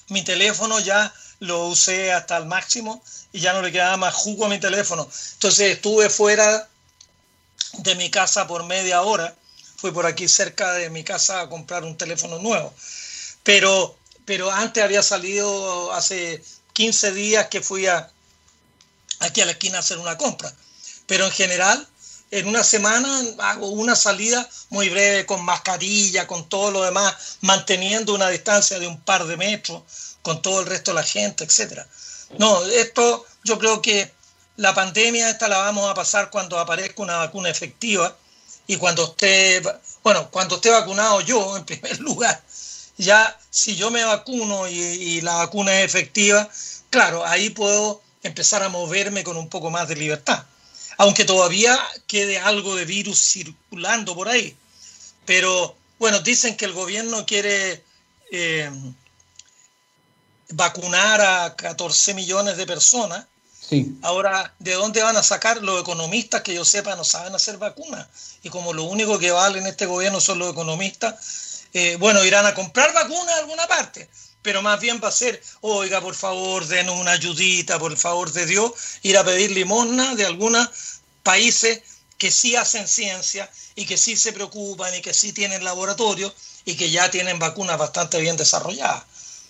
mi teléfono ya lo usé hasta el máximo y ya no le quedaba más jugo a mi teléfono. Entonces estuve fuera de mi casa por media hora fui por aquí cerca de mi casa a comprar un teléfono nuevo. Pero, pero antes había salido hace 15 días que fui a, aquí a la esquina a hacer una compra. Pero en general, en una semana hago una salida muy breve con mascarilla, con todo lo demás, manteniendo una distancia de un par de metros con todo el resto de la gente, etcétera. No, esto yo creo que la pandemia esta la vamos a pasar cuando aparezca una vacuna efectiva y cuando esté, bueno, cuando esté vacunado yo, en primer lugar, ya si yo me vacuno y, la vacuna es efectiva, claro, ahí puedo empezar a moverme con un poco más de libertad. Aunque todavía quede algo de virus circulando por ahí. Pero bueno, dicen que el gobierno quiere eh, vacunar a 14 millones de personas Ahora, ¿de dónde van a sacar los economistas que yo sepa no saben hacer vacunas? Y como lo único que vale en este gobierno son los economistas, eh, bueno, irán a comprar vacunas a alguna parte, pero más bien va a ser, oiga, por favor, denos una ayudita, por favor de Dios, ir a pedir limosna de algunos países que sí hacen ciencia y que sí se preocupan y que sí tienen laboratorios y que ya tienen vacunas bastante bien desarrolladas.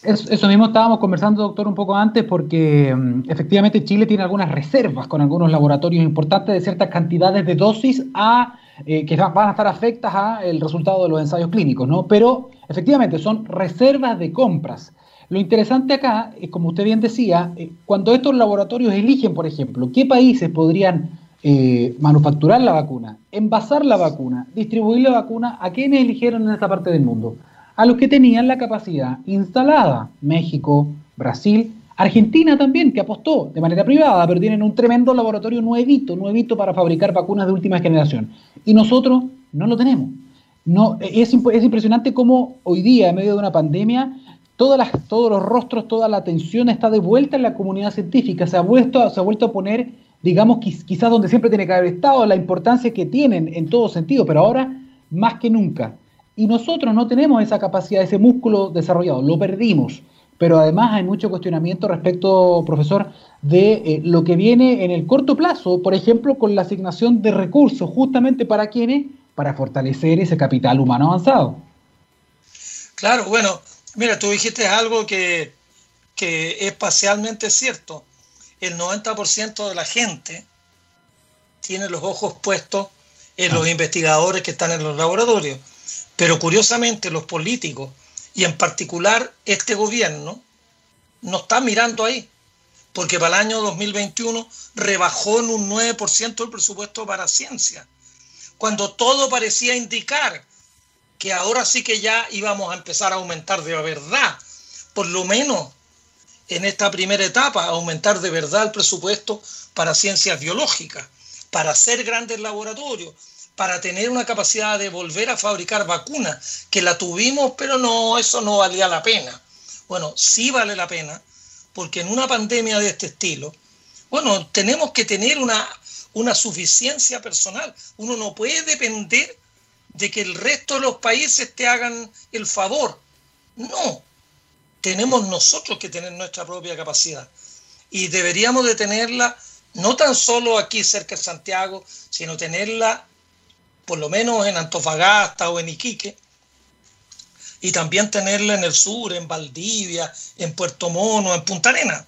Eso mismo estábamos conversando, doctor, un poco antes, porque mm, efectivamente Chile tiene algunas reservas con algunos laboratorios importantes de ciertas cantidades de dosis a, eh, que van a estar afectas al resultado de los ensayos clínicos, ¿no? Pero efectivamente son reservas de compras. Lo interesante acá es, como usted bien decía, eh, cuando estos laboratorios eligen, por ejemplo, qué países podrían eh, manufacturar la vacuna, envasar la vacuna, distribuir la vacuna, ¿a quiénes eligieron en esta parte del mundo? A los que tenían la capacidad instalada. México, Brasil, Argentina también, que apostó de manera privada, pero tienen un tremendo laboratorio nuevito, nuevito para fabricar vacunas de última generación. Y nosotros no lo tenemos. No, es, es impresionante cómo hoy día, en medio de una pandemia, todas todos los rostros, toda la atención está de vuelta en la comunidad científica. Se ha vuelto, se ha vuelto a poner, digamos, quizás donde siempre tiene que haber estado, la importancia que tienen en todo sentido, pero ahora más que nunca. Y nosotros no tenemos esa capacidad, ese músculo desarrollado, lo perdimos. Pero además hay mucho cuestionamiento respecto, profesor, de eh, lo que viene en el corto plazo, por ejemplo, con la asignación de recursos, justamente para quienes, para fortalecer ese capital humano avanzado. Claro, bueno, mira, tú dijiste algo que, que es parcialmente cierto. El 90% de la gente tiene los ojos puestos en los ah. investigadores que están en los laboratorios. Pero curiosamente los políticos, y en particular este gobierno, no está mirando ahí, porque para el año 2021 rebajó en un 9% el presupuesto para ciencia, cuando todo parecía indicar que ahora sí que ya íbamos a empezar a aumentar de verdad, por lo menos en esta primera etapa aumentar de verdad el presupuesto para ciencias biológicas, para hacer grandes laboratorios, para tener una capacidad de volver a fabricar vacunas, que la tuvimos, pero no, eso no valía la pena. Bueno, sí vale la pena, porque en una pandemia de este estilo, bueno, tenemos que tener una, una suficiencia personal. Uno no puede depender de que el resto de los países te hagan el favor. No, tenemos nosotros que tener nuestra propia capacidad y deberíamos de tenerla no tan solo aquí cerca de Santiago, sino tenerla por lo menos en Antofagasta o en Iquique, y también tenerla en el sur, en Valdivia, en Puerto Mono, en Punta Arena.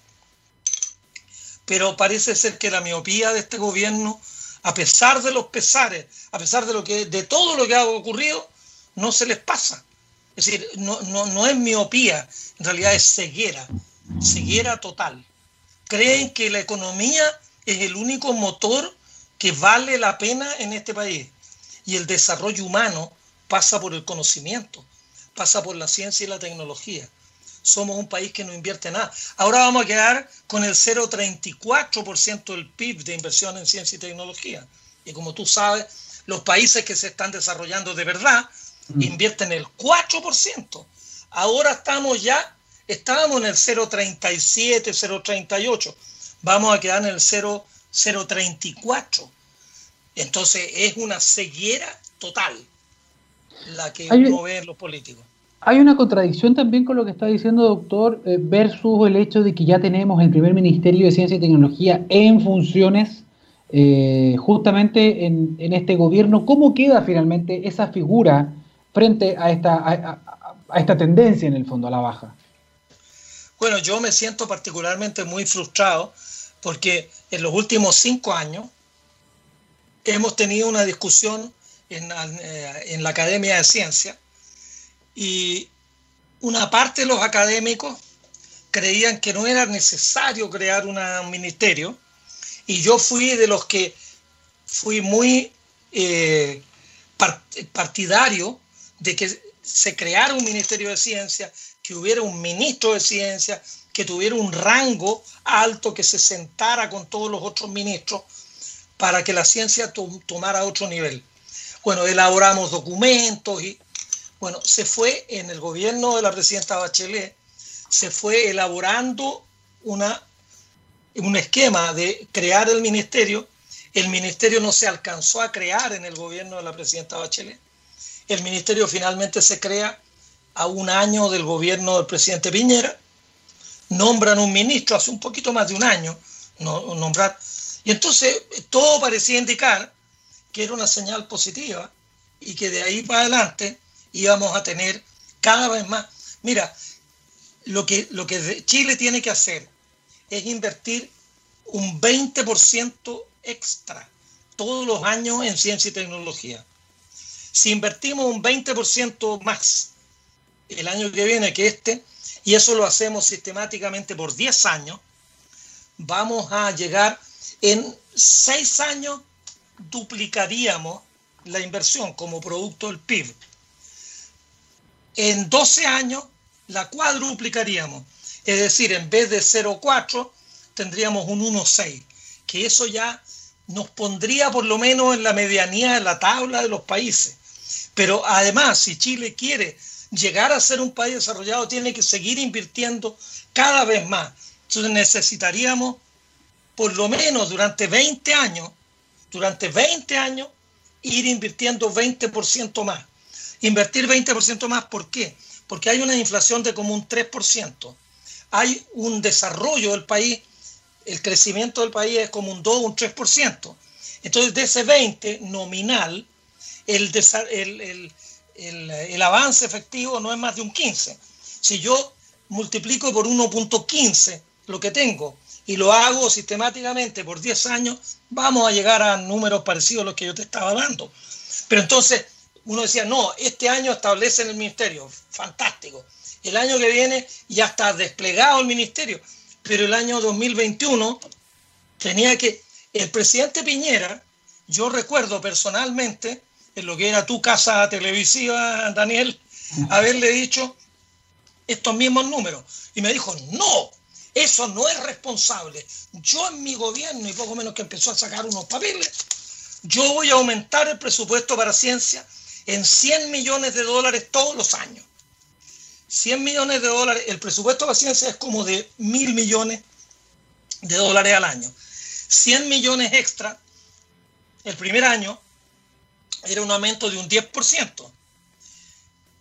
Pero parece ser que la miopía de este gobierno, a pesar de los pesares, a pesar de, lo que, de todo lo que ha ocurrido, no se les pasa. Es decir, no, no, no es miopía, en realidad es ceguera, ceguera total. Creen que la economía es el único motor que vale la pena en este país. Y el desarrollo humano pasa por el conocimiento, pasa por la ciencia y la tecnología. Somos un país que no invierte nada. Ahora vamos a quedar con el 0,34% del PIB de inversión en ciencia y tecnología. Y como tú sabes, los países que se están desarrollando de verdad mm. invierten el 4%. Ahora estamos ya, estábamos en el 0,37, 0,38. Vamos a quedar en el 0,34. Entonces es una ceguera total la que promueven los políticos. Hay una contradicción también con lo que está diciendo doctor eh, versus el hecho de que ya tenemos el primer Ministerio de Ciencia y Tecnología en funciones eh, justamente en, este gobierno. ¿Cómo queda finalmente esa figura frente a esta, a esta tendencia en el fondo a la baja? Bueno, yo me siento particularmente muy frustrado porque en los últimos cinco años hemos tenido una discusión eh, en, la Academia de Ciencia y una parte de los académicos creían que no era necesario crear un ministerio y yo fui de los que fui muy eh, partidario de que se creara un ministerio de ciencia, que hubiera un ministro de ciencia, que tuviera un rango alto, que se sentara con todos los otros ministros para que la ciencia tomara otro nivel. Bueno, elaboramos documentos y, bueno, se fue en el gobierno de la presidenta Bachelet, se fue elaborando una, un esquema de crear el ministerio. El ministerio no se alcanzó a crear en el gobierno de la presidenta Bachelet. El ministerio finalmente se crea a un año del gobierno del presidente Piñera. Nombran un ministro hace un poquito más de un año, no, nombrar y entonces todo parecía indicar que era una señal positiva y que de ahí para adelante íbamos a tener cada vez más. Mira, lo que, lo que Chile tiene que hacer es invertir un 20% extra todos los años en ciencia y tecnología. Si invertimos un 20% más el año que viene que este, y eso lo hacemos sistemáticamente por 10 años, vamos a llegar en seis años duplicaríamos la inversión como producto del PIB. En 12 años la cuadruplicaríamos. Es decir, en vez de 0,4 tendríamos un 1,6, que eso ya nos pondría por lo menos en la medianía de la tabla de los países. Pero además, si Chile quiere llegar a ser un país desarrollado, tiene que seguir invirtiendo cada vez más. Entonces necesitaríamos por lo menos durante 20 años, durante 20 años, ir invirtiendo 20% más. Invertir 20% más, ¿por qué? Porque hay una inflación de como un 3%. Hay un desarrollo del país, el crecimiento del país es como un 2 o un 3%. Entonces, de ese 20 nominal, el, el, el, el, avance efectivo no es más de un 15. Si yo multiplico por 1.15 lo que tengo y lo hago sistemáticamente por 10 años, vamos a llegar a números parecidos a los que yo te estaba dando. Pero entonces uno decía, no, este año establecen el ministerio, fantástico. El año que viene ya está desplegado el ministerio, pero el año 2021 tenía que, el presidente Piñera, yo recuerdo personalmente, en lo que era tu casa televisiva, Daniel, haberle dicho estos mismos números. Y me dijo, no, Eso no es responsable. Yo en mi gobierno, y poco menos que empezó a sacar unos papeles, yo voy a aumentar el presupuesto para ciencia en 100 millones de dólares todos los años. 100 millones de dólares, el presupuesto para ciencia es como de mil millones de dólares al año. 100 millones extra el primer año era un aumento de un 10%.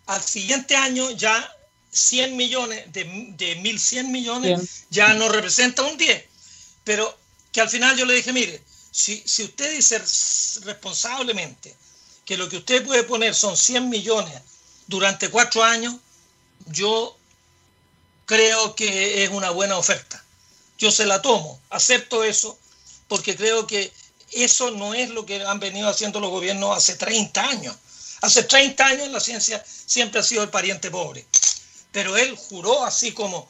Al siguiente año ya 100 millones, de, de 1.100 millones, ya no representa un 10. Pero que al final yo le dije, mire, si, si usted dice responsablemente que lo que usted puede poner son 100 millones durante cuatro años, yo creo que es una buena oferta. Yo se la tomo, acepto eso, porque creo que eso no es lo que han venido haciendo los gobiernos hace 30 años. Hace 30 años la ciencia siempre ha sido el pariente pobre. Pero él juró así como,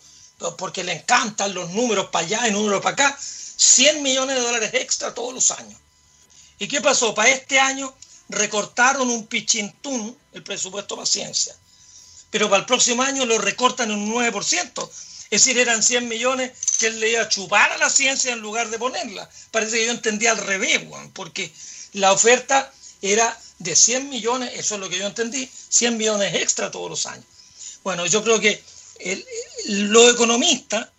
porque le encantan los números para allá y números para acá, 100 millones de dólares extra todos los años. ¿Y qué pasó? Para este año recortaron un pichintún el presupuesto para ciencia. Pero para el próximo año lo recortan en un 9%. Es decir, eran 100 millones que él le iba a chupar a la ciencia en lugar de ponerla. Parece que yo entendía al revés, porque la oferta era de 100 millones, eso es lo que yo entendí, 100 millones extra todos los años. Bueno, yo creo que los economistas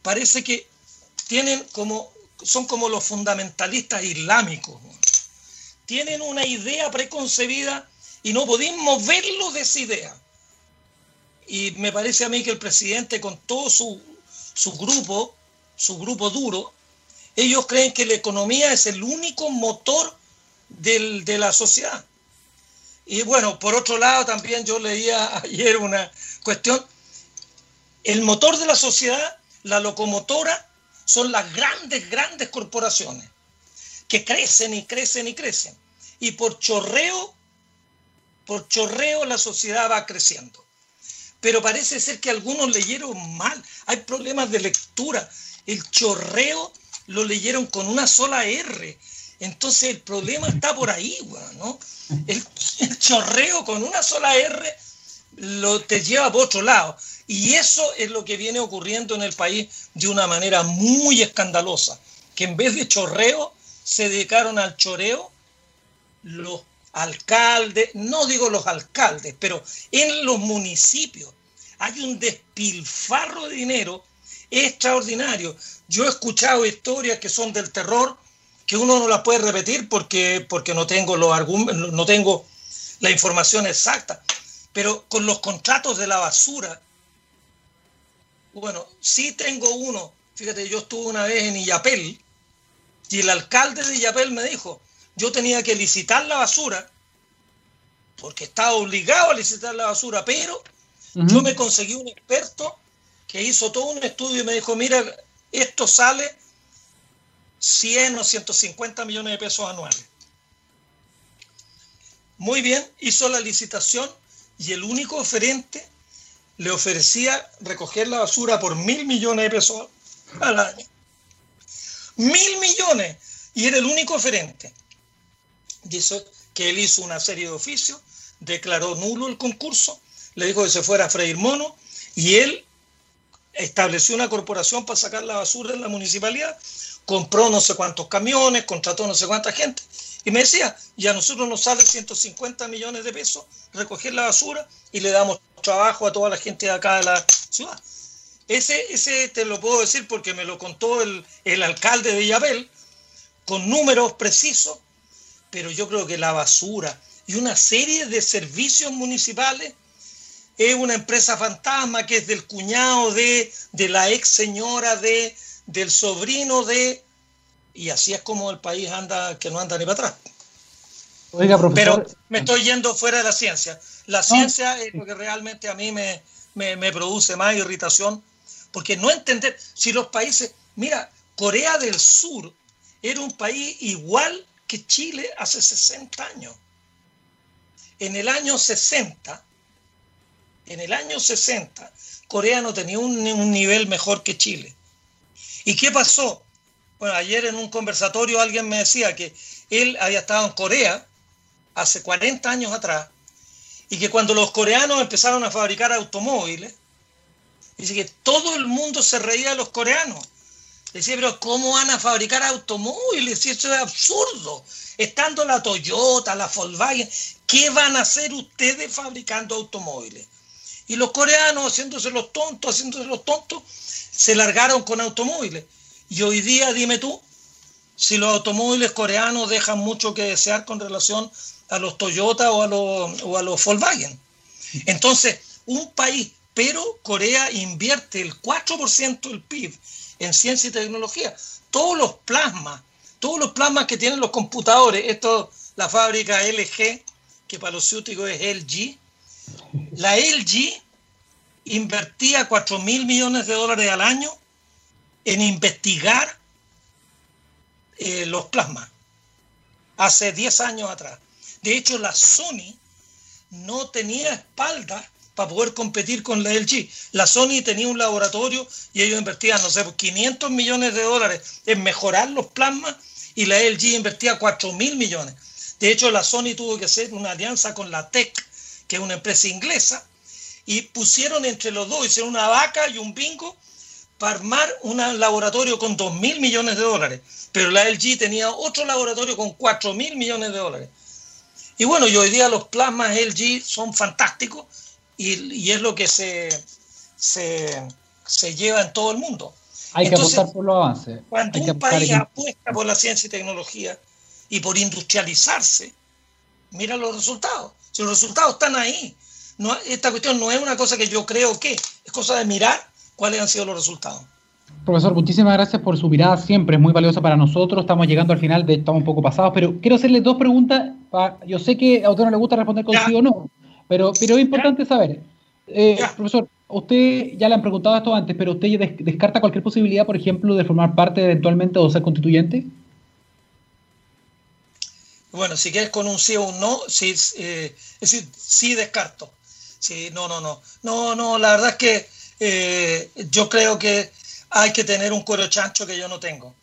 parece que tienen como, son como los fundamentalistas islámicos. Tienen una idea preconcebida y no podemos verlo de esa idea. Y me parece a mí que el presidente con todo su, grupo, su grupo duro, ellos creen que la economía es el único motor de la sociedad. Y bueno, por otro lado, también yo leía ayer una cuestión. El motor de la sociedad, la locomotora, son las grandes, grandes corporaciones que crecen y crecen y crecen. Y por chorreo, por chorreo la sociedad va creciendo pero parece ser que algunos leyeron mal. Hay problemas de lectura. El chorreo lo leyeron con una sola R. Entonces el problema está por ahí, ¿no? El, chorreo con una sola R lo te lleva por otro lado. Y eso es lo que viene ocurriendo en el país de una manera muy escandalosa. Que en vez de chorreo se dedicaron al choreo los alcaldes, no digo los alcaldes, pero en los municipios hay un despilfarro de dinero extraordinario. Yo he escuchado historias que son del terror, que uno no las puede repetir porque, porque no, tengo los no tengo la información exacta, pero con los contratos de la basura, bueno, sí tengo uno. Fíjate, yo estuve una vez en Illapel y el alcalde de Illapel me dijo, yo tenía que licitar la basura, porque estaba obligado a licitar la basura, pero yo me conseguí un experto que hizo todo un estudio y me dijo, mira, esto sale 100 o 150 millones de pesos anuales. Muy bien, hizo la licitación y el único oferente le ofrecía recoger la basura por mil millones de pesos al año. Mil millones. Y era el único oferente. Dice que él hizo una serie de oficios, declaró nulo el concurso, le dijo que se fuera a freír mono y él estableció una corporación para sacar la basura en la municipalidad, compró no sé cuántos camiones, contrató no sé cuánta gente y me decía, y a nosotros nos sale 150 millones de pesos recoger la basura y le damos trabajo a toda la gente de acá de la ciudad. Ese, ese te lo puedo decir porque me lo contó el, el alcalde de Yabel, con números precisos, pero yo creo que la basura y una serie de servicios municipales es una empresa fantasma que es del cuñado de, de la ex señora de, del sobrino de, y así es como el país anda, que no anda ni para atrás. Oiga, profesor. Pero me estoy yendo fuera de la ciencia. La ciencia es lo que realmente a mí me, me produce más irritación, porque no entender, si los países, mira, Corea del Sur era un país igual que Chile hace 60 años. En el año 60, en el año 60, Corea no tenía un, nivel mejor que Chile. ¿Y qué pasó? Bueno, ayer en un conversatorio alguien me decía que él había estado en Corea hace 40 años atrás y que cuando los coreanos empezaron a fabricar automóviles, Dice que todo el mundo se reía de los coreanos. Decía, pero ¿cómo van a fabricar automóviles? Si eso es absurdo. Estando la Toyota, la Volkswagen, ¿qué van a hacer ustedes fabricando automóviles? Y los coreanos, haciéndose los tontos, haciéndose los tontos, se largaron con automóviles. Y hoy día, dime tú, si los automóviles coreanos dejan mucho que desear con relación a los Toyota o a los, o a los Volkswagen. Entonces, un país, pero Corea invierte el 4% del PIB en ciencia y tecnología. Todos los plasmas, todos los plasmas que tienen los computadores, esto, la fábrica LG, que para los ciúticos es LG, la LG invertía 4 mil millones de dólares al año en investigar eh, los plasmas hace 10 años atrás. De hecho, la Sony no tenía espalda para poder competir con la LG. La Sony tenía un laboratorio y ellos invertían, no sé, 500 millones de dólares en mejorar los plasmas y la LG invertía 4 mil millones. De hecho, la Sony tuvo que hacer una alianza con la TEC, que es una empresa inglesa, y pusieron entre los dos, hicieron una vaca y un bingo para armar un laboratorio con 2 mil millones de dólares. Pero la LG tenía otro laboratorio con 4 mil millones de dólares. Y bueno, y hoy día los plasmas LG son fantásticos y, es lo que se, se, lleva en todo el mundo. Hay que apostar por los avances. Cuando un país apuesta por la ciencia y tecnología y por industrializarse, mira los resultados. Si los resultados están ahí, no, esta cuestión no es una cosa que yo creo que, es cosa de mirar cuáles han sido los resultados. Profesor, muchísimas gracias por su mirada, siempre es muy valiosa para nosotros. Estamos llegando al final, de, estamos un poco pasados, pero quiero hacerle dos preguntas. yo sé que a usted no le gusta responder con sí o no, pero, pero es importante saber. Eh, profesor, usted ya le han preguntado esto antes, pero ¿usted descarta cualquier posibilidad, por ejemplo, de formar parte eventualmente o ser constituyente? Bueno, si quieres con un sí o un no, sí, eh, es decir, sí descarto. Sí, no, no, no. No, no, la verdad es que eh, yo creo que hay que tener un cuero chancho que yo no tengo.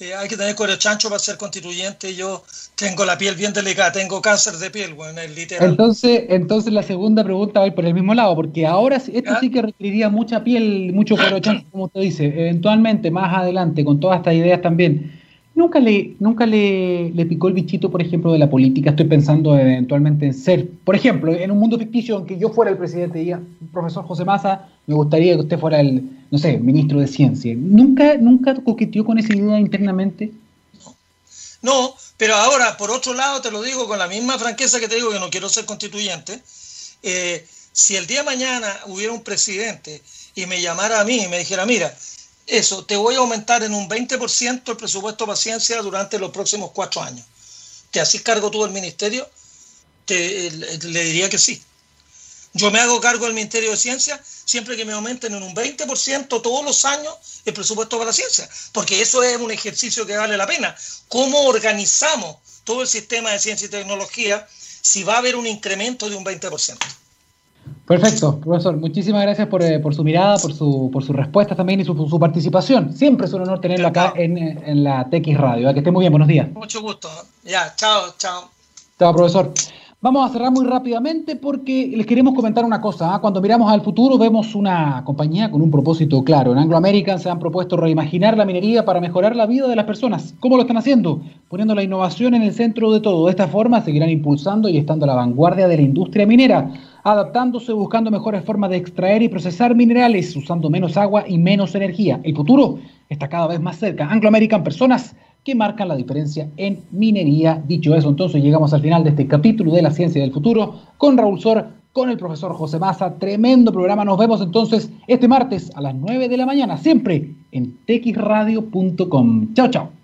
Eh, hay que tener cuero chancho para ser constituyente. Yo tengo la piel bien delicada, tengo cáncer de piel, bueno, es literal. Entonces, entonces la segunda pregunta va por el mismo lado, porque ahora esto sí que requeriría mucha piel, mucho cuero chancho, como usted dice. Eventualmente, más adelante, con todas estas ideas también, ¿Nunca le, nunca le, le, picó el bichito, por ejemplo, de la política? Estoy pensando eventualmente en ser, por ejemplo, en un mundo ficticio en que yo fuera el presidente y profesor José Massa, me gustaría que usted fuera el, no sé, ministro de ciencia. ¿Nunca, nunca coqueteó con esa idea internamente? No, pero ahora, por otro lado, te lo digo con la misma franqueza que te digo que no quiero ser constituyente. Eh, si el día de mañana hubiera un presidente y me llamara a mí y me dijera, mira, eso, te voy a aumentar en un 20% el presupuesto de ciencia durante los próximos cuatro años. ¿Te haces cargo tú del ministerio? Te, le, diría que sí. Yo me hago cargo del Ministerio de Ciencia siempre que me aumenten en un 20% todos los años el presupuesto para la ciencia, porque eso es un ejercicio que vale la pena. ¿Cómo organizamos todo el sistema de ciencia y tecnología si va a haber un incremento de un 20%? Perfecto, profesor. Muchísimas gracias por, eh, por su mirada, por su, por sus respuestas también y su, su participación. Siempre es un honor tenerlo acá en, en la TX Radio. Que esté muy bien, buenos días. Mucho gusto. Ya, chao, chao. Chao, profesor. Vamos a cerrar muy rápidamente porque les queremos comentar una cosa. ¿ah? Cuando miramos al futuro vemos una compañía con un propósito claro. En Anglo American se han propuesto reimaginar la minería para mejorar la vida de las personas. ¿Cómo lo están haciendo? Poniendo la innovación en el centro de todo. De esta forma seguirán impulsando y estando a la vanguardia de la industria minera adaptándose, buscando mejores formas de extraer y procesar minerales, usando menos agua y menos energía. El futuro está cada vez más cerca. Anglo American, personas que marcan la diferencia en minería. Dicho eso, entonces llegamos al final de este capítulo de la ciencia del futuro con Raúl Sor, con el profesor José Maza. Tremendo programa. Nos vemos entonces este martes a las 9 de la mañana, siempre en texradio.com. Chao, chao.